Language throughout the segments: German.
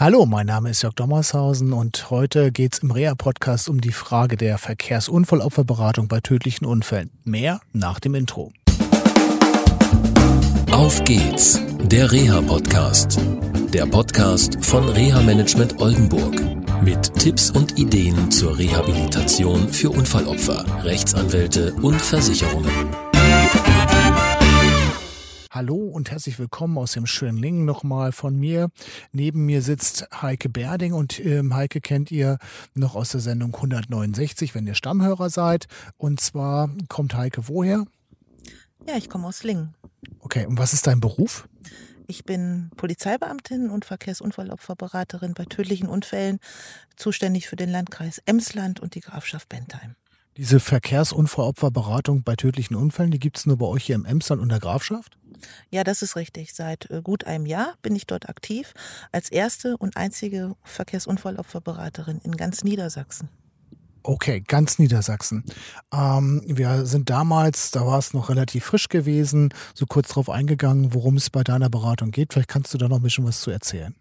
Hallo, mein Name ist Jörg Dommershausen und heute geht es im Rea-Podcast um die Frage der Verkehrsunfallopferberatung bei tödlichen Unfällen. Mehr nach dem Intro. Auf geht's, der Reha-Podcast. Der Podcast von Reha Management Oldenburg. Mit Tipps und Ideen zur Rehabilitation für Unfallopfer, Rechtsanwälte und Versicherungen. Hallo und herzlich willkommen aus dem schönen Lingen nochmal von mir. Neben mir sitzt Heike Berding und ähm, Heike kennt ihr noch aus der Sendung 169, wenn ihr Stammhörer seid. Und zwar kommt Heike woher? Ja, ich komme aus Lingen. Okay, und was ist dein Beruf? Ich bin Polizeibeamtin und Verkehrsunfallopferberaterin bei tödlichen Unfällen, zuständig für den Landkreis Emsland und die Grafschaft Bentheim. Diese Verkehrsunfallopferberatung bei tödlichen Unfällen, die gibt es nur bei euch hier im Emsland und der Grafschaft? Ja, das ist richtig. Seit äh, gut einem Jahr bin ich dort aktiv als erste und einzige Verkehrsunfallopferberaterin in ganz Niedersachsen. Okay, ganz Niedersachsen. Ähm, wir sind damals, da war es noch relativ frisch gewesen, so kurz darauf eingegangen, worum es bei deiner Beratung geht. Vielleicht kannst du da noch ein bisschen was zu erzählen.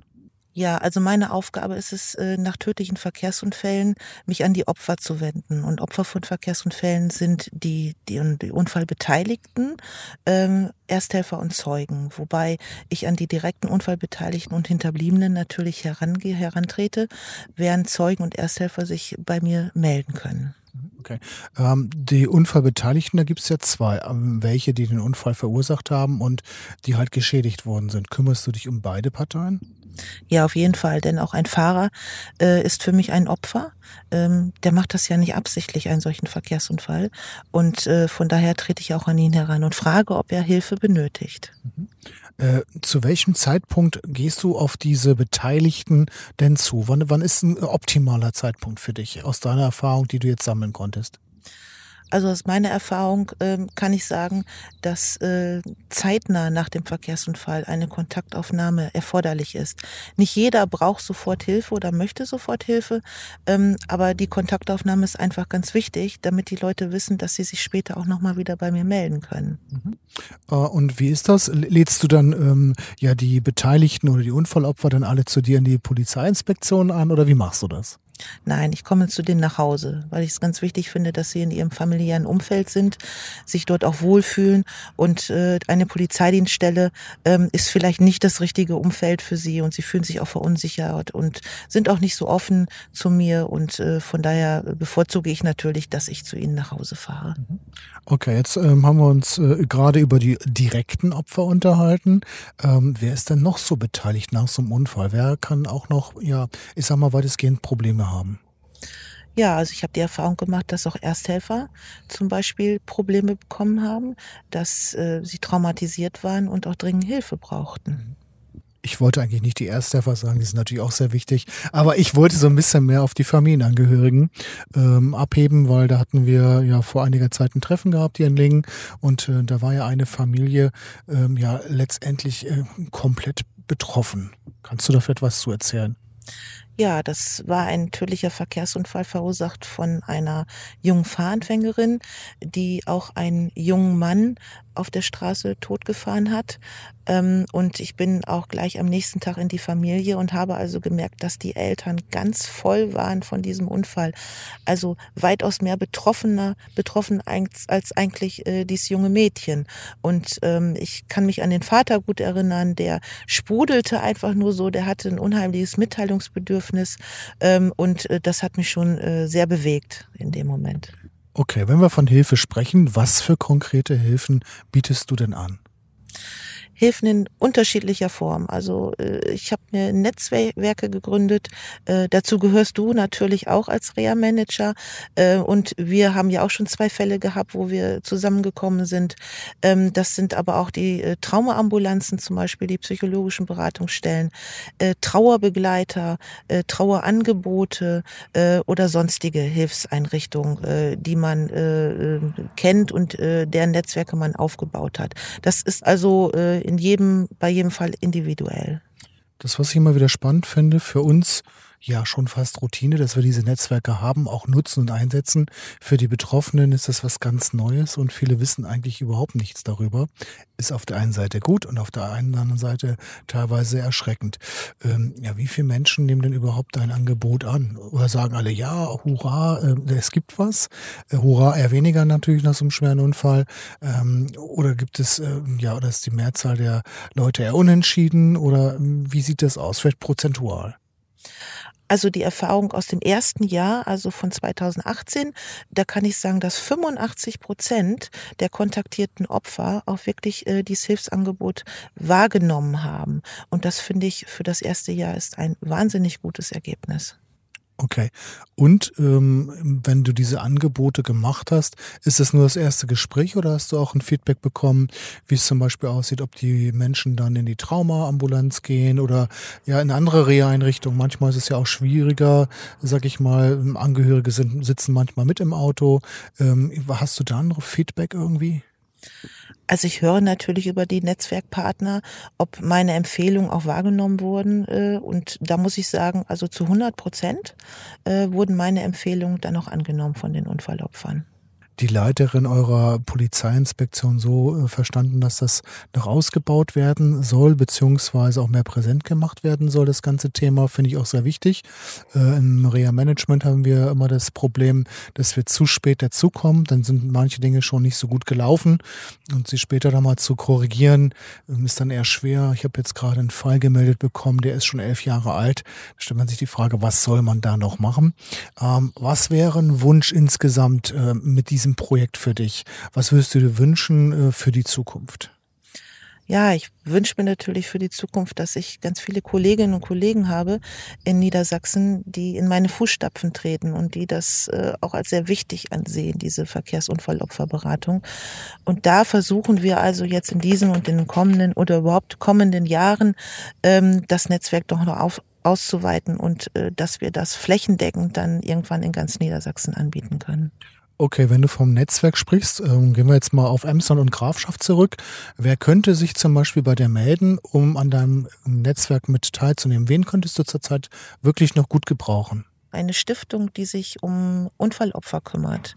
Ja, also meine Aufgabe ist es, äh, nach tödlichen Verkehrsunfällen mich an die Opfer zu wenden. Und Opfer von Verkehrsunfällen sind die, die, die Unfallbeteiligten, ähm, Ersthelfer und Zeugen. Wobei ich an die direkten Unfallbeteiligten und Hinterbliebenen natürlich herangehe, herantrete, während Zeugen und Ersthelfer sich bei mir melden können. Okay. Ähm, die Unfallbeteiligten, da gibt es ja zwei. Ähm, welche, die den Unfall verursacht haben und die halt geschädigt worden sind. Kümmerst du dich um beide Parteien? Ja, auf jeden Fall, denn auch ein Fahrer äh, ist für mich ein Opfer. Ähm, der macht das ja nicht absichtlich, einen solchen Verkehrsunfall. Und äh, von daher trete ich auch an ihn heran und frage, ob er Hilfe benötigt. Mhm. Äh, zu welchem Zeitpunkt gehst du auf diese Beteiligten denn zu? Wann, wann ist ein optimaler Zeitpunkt für dich aus deiner Erfahrung, die du jetzt sammeln konntest? Also aus meiner Erfahrung ähm, kann ich sagen, dass äh, zeitnah nach dem Verkehrsunfall eine Kontaktaufnahme erforderlich ist. Nicht jeder braucht sofort Hilfe oder möchte sofort Hilfe, ähm, aber die Kontaktaufnahme ist einfach ganz wichtig, damit die Leute wissen, dass sie sich später auch nochmal wieder bei mir melden können. Mhm. Äh, und wie ist das? Lädst du dann ähm, ja die Beteiligten oder die Unfallopfer dann alle zu dir in die Polizeiinspektion an oder wie machst du das? Nein, ich komme zu denen nach Hause, weil ich es ganz wichtig finde, dass sie in ihrem familiären Umfeld sind, sich dort auch wohlfühlen und äh, eine Polizeidienststelle ähm, ist vielleicht nicht das richtige Umfeld für sie und sie fühlen sich auch verunsichert und sind auch nicht so offen zu mir und äh, von daher bevorzuge ich natürlich, dass ich zu ihnen nach Hause fahre. Mhm. Okay, jetzt ähm, haben wir uns äh, gerade über die direkten Opfer unterhalten. Ähm, wer ist denn noch so beteiligt nach so einem Unfall? Wer kann auch noch, ja, ich sag mal, weitestgehend Probleme haben? Ja, also ich habe die Erfahrung gemacht, dass auch Ersthelfer zum Beispiel Probleme bekommen haben, dass äh, sie traumatisiert waren und auch dringend Hilfe brauchten. Ich wollte eigentlich nicht die Ersthelfer sagen, die sind natürlich auch sehr wichtig, aber ich wollte so ein bisschen mehr auf die Familienangehörigen ähm, abheben, weil da hatten wir ja vor einiger Zeit ein Treffen gehabt hier in Lingen und äh, da war ja eine Familie ähm, ja letztendlich äh, komplett betroffen. Kannst du dafür etwas zu erzählen? Ja, das war ein tödlicher Verkehrsunfall verursacht von einer jungen Fahranfängerin, die auch einen jungen Mann auf der Straße totgefahren hat. Ähm, und ich bin auch gleich am nächsten Tag in die Familie und habe also gemerkt, dass die Eltern ganz voll waren von diesem Unfall. Also weitaus mehr betroffener, betroffen als eigentlich äh, dieses junge Mädchen. Und ähm, ich kann mich an den Vater gut erinnern, der sprudelte einfach nur so, der hatte ein unheimliches Mitteilungsbedürfnis. Ähm, und äh, das hat mich schon äh, sehr bewegt in dem Moment. Okay, wenn wir von Hilfe sprechen, was für konkrete Hilfen bietest du denn an? Hilfen in unterschiedlicher Form. Also äh, ich habe mir Netzwerke gegründet. Äh, dazu gehörst du natürlich auch als Reha-Manager. Äh, und wir haben ja auch schon zwei Fälle gehabt, wo wir zusammengekommen sind. Ähm, das sind aber auch die Traumaambulanzen zum Beispiel, die psychologischen Beratungsstellen, Trauerbegleiter, Trauerangebote oder sonstige Hilfseinrichtungen, die man kennt und deren Netzwerke man aufgebaut hat. Das ist also in jedem, bei jedem Fall individuell. Das, was ich immer wieder spannend finde, für uns ja schon fast Routine, dass wir diese Netzwerke haben, auch nutzen und einsetzen. Für die Betroffenen ist das was ganz Neues und viele wissen eigentlich überhaupt nichts darüber. Ist auf der einen Seite gut und auf der anderen Seite teilweise erschreckend. Ähm, ja, wie viele Menschen nehmen denn überhaupt dein Angebot an? Oder sagen alle, ja, hurra, äh, es gibt was. Äh, hurra, eher weniger natürlich nach so einem schweren Unfall. Ähm, oder gibt es, äh, ja, oder ist die Mehrzahl der Leute eher unentschieden? Oder ähm, wie sieht das aus? Vielleicht prozentual? Also die Erfahrung aus dem ersten Jahr, also von 2018, da kann ich sagen, dass 85 Prozent der kontaktierten Opfer auch wirklich äh, dieses Hilfsangebot wahrgenommen haben. Und das finde ich für das erste Jahr ist ein wahnsinnig gutes Ergebnis. Okay. Und ähm, wenn du diese Angebote gemacht hast, ist das nur das erste Gespräch oder hast du auch ein Feedback bekommen, wie es zum Beispiel aussieht, ob die Menschen dann in die Traumaambulanz gehen oder ja in andere Reha-Einrichtungen? Manchmal ist es ja auch schwieriger, sag ich mal, Angehörige sind, sitzen manchmal mit im Auto. Ähm, hast du da noch Feedback irgendwie? Also ich höre natürlich über die Netzwerkpartner, ob meine Empfehlungen auch wahrgenommen wurden. Äh, und da muss ich sagen, also zu 100 Prozent äh, wurden meine Empfehlungen dann auch angenommen von den Unfallopfern die Leiterin eurer Polizeiinspektion so äh, verstanden, dass das noch ausgebaut werden soll, beziehungsweise auch mehr präsent gemacht werden soll. Das ganze Thema finde ich auch sehr wichtig. Äh, Im Reha-Management haben wir immer das Problem, dass wir zu spät dazukommen. Dann sind manche Dinge schon nicht so gut gelaufen und sie später dann mal zu korrigieren, ähm, ist dann eher schwer. Ich habe jetzt gerade einen Fall gemeldet bekommen, der ist schon elf Jahre alt. Da stellt man sich die Frage, was soll man da noch machen? Ähm, was wäre ein Wunsch insgesamt äh, mit diesem diesem Projekt für dich? Was würdest du dir wünschen äh, für die Zukunft? Ja, ich wünsche mir natürlich für die Zukunft, dass ich ganz viele Kolleginnen und Kollegen habe in Niedersachsen, die in meine Fußstapfen treten und die das äh, auch als sehr wichtig ansehen, diese Verkehrsunfallopferberatung. Und da versuchen wir also jetzt in diesen und in den kommenden oder überhaupt kommenden Jahren ähm, das Netzwerk doch noch auf, auszuweiten und äh, dass wir das flächendeckend dann irgendwann in ganz Niedersachsen anbieten können. Okay, wenn du vom Netzwerk sprichst, ähm, gehen wir jetzt mal auf Emsland und Grafschaft zurück. Wer könnte sich zum Beispiel bei dir melden, um an deinem Netzwerk mit teilzunehmen? Wen könntest du zurzeit wirklich noch gut gebrauchen? Eine Stiftung, die sich um Unfallopfer kümmert.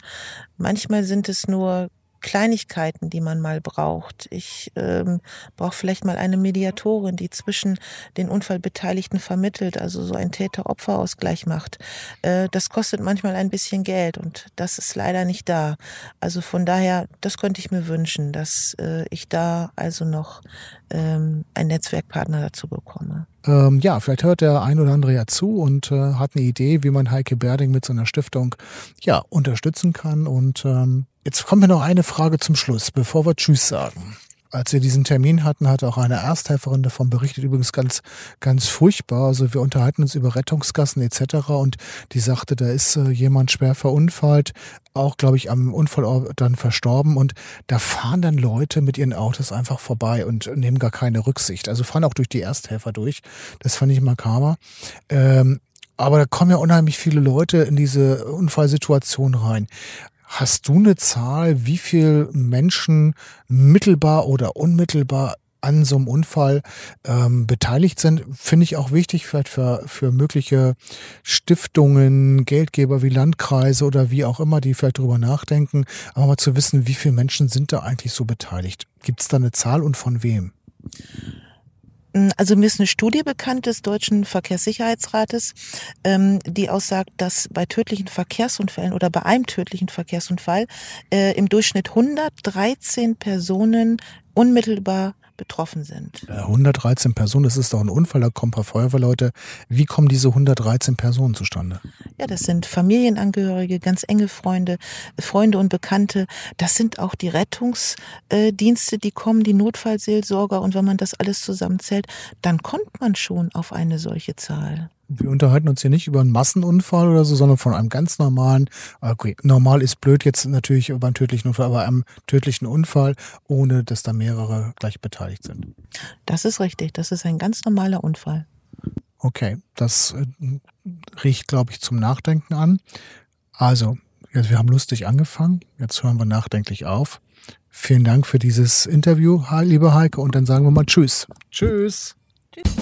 Manchmal sind es nur Kleinigkeiten, die man mal braucht. Ich ähm, brauche vielleicht mal eine Mediatorin, die zwischen den Unfallbeteiligten vermittelt, also so ein Täter-Opfer-Ausgleich macht. Äh, das kostet manchmal ein bisschen Geld und das ist leider nicht da. Also von daher, das könnte ich mir wünschen, dass äh, ich da also noch ähm, einen Netzwerkpartner dazu bekomme. Ähm, ja, vielleicht hört der ein oder andere ja zu und äh, hat eine Idee, wie man Heike Berding mit so einer Stiftung ja unterstützen kann und ähm, Jetzt kommt mir noch eine Frage zum Schluss, bevor wir Tschüss sagen. Als wir diesen Termin hatten, hat auch eine Ersthelferin davon berichtet, übrigens ganz, ganz furchtbar. Also wir unterhalten uns über Rettungsgassen etc. Und die sagte, da ist äh, jemand schwer verunfallt, auch, glaube ich, am Unfallort dann verstorben. Und da fahren dann Leute mit ihren Autos einfach vorbei und nehmen gar keine Rücksicht. Also fahren auch durch die Ersthelfer durch. Das fand ich makaber. Ähm, aber da kommen ja unheimlich viele Leute in diese Unfallsituation rein. Hast du eine Zahl, wie viele Menschen mittelbar oder unmittelbar an so einem Unfall ähm, beteiligt sind, finde ich auch wichtig vielleicht für, für mögliche Stiftungen, Geldgeber wie Landkreise oder wie auch immer, die vielleicht darüber nachdenken, aber mal zu wissen, wie viele Menschen sind da eigentlich so beteiligt. Gibt es da eine Zahl und von wem? Mm, also mir ist eine Studie bekannt des Deutschen Verkehrssicherheitsrates, ähm, die aussagt, dass bei tödlichen Verkehrsunfällen oder bei einem tödlichen Verkehrsunfall äh, im Durchschnitt 113 Personen unmittelbar betroffen sind. 113 Personen, das ist doch ein Unfall, da kommen ein paar Feuerwehrleute. Wie kommen diese 113 Personen zustande? Ja, das sind Familienangehörige, ganz enge Freunde, Freunde und Bekannte. Das sind auch die Rettungsdienste, die kommen, die Notfallseelsorger. Und wenn man das alles zusammenzählt, dann kommt man schon auf eine solche Zahl wir unterhalten uns hier nicht über einen Massenunfall oder so, sondern von einem ganz normalen, okay, normal ist blöd jetzt natürlich über einen tödlichen Unfall, aber einem tödlichen Unfall, ohne dass da mehrere gleich beteiligt sind. Das ist richtig, das ist ein ganz normaler Unfall. Okay, das äh, riecht, glaube ich, zum Nachdenken an. Also, jetzt, wir haben lustig angefangen, jetzt hören wir nachdenklich auf. Vielen Dank für dieses Interview, liebe Heike, und dann sagen wir mal Tschüss. Tschüss. Tschüss.